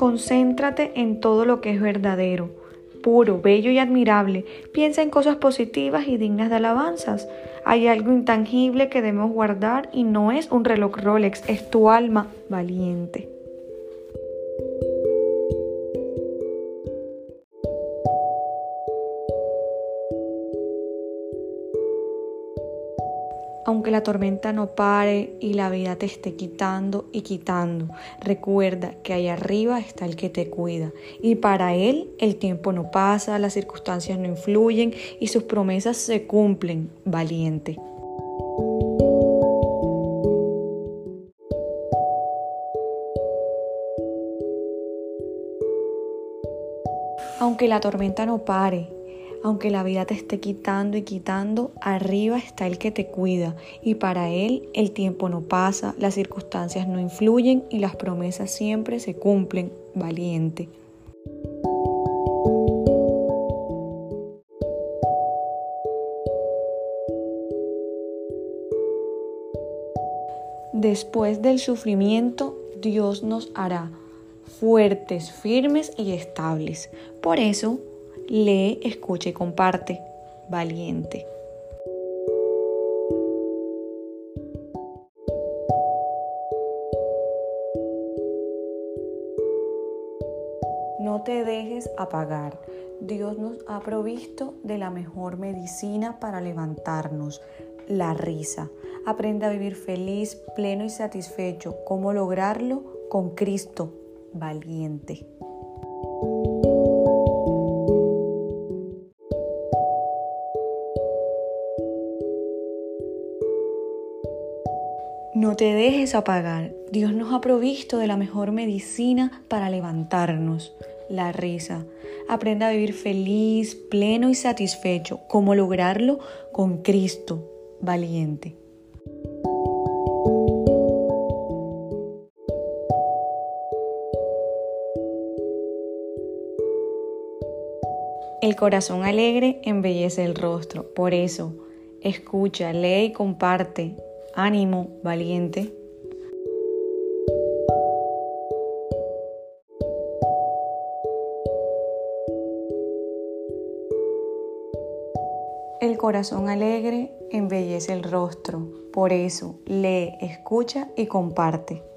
concéntrate en todo lo que es verdadero, puro, bello y admirable. Piensa en cosas positivas y dignas de alabanzas. Hay algo intangible que debemos guardar y no es un reloj Rolex, es tu alma valiente. Aunque la tormenta no pare y la vida te esté quitando y quitando, recuerda que ahí arriba está el que te cuida y para él el tiempo no pasa, las circunstancias no influyen y sus promesas se cumplen, valiente. Aunque la tormenta no pare aunque la vida te esté quitando y quitando, arriba está el que te cuida y para él el tiempo no pasa, las circunstancias no influyen y las promesas siempre se cumplen, valiente. Después del sufrimiento, Dios nos hará fuertes, firmes y estables. Por eso, lee, escucha y comparte. Valiente. No te dejes apagar. Dios nos ha provisto de la mejor medicina para levantarnos, la risa. Aprende a vivir feliz, pleno y satisfecho. ¿Cómo lograrlo? Con Cristo, valiente. No te dejes apagar. Dios nos ha provisto de la mejor medicina para levantarnos, la risa. Aprenda a vivir feliz, pleno y satisfecho. ¿Cómo lograrlo? Con Cristo, valiente. El corazón alegre embellece el rostro. Por eso, escucha, lee y comparte Ánimo, valiente. El corazón alegre embellece el rostro. Por eso, lee, escucha y comparte.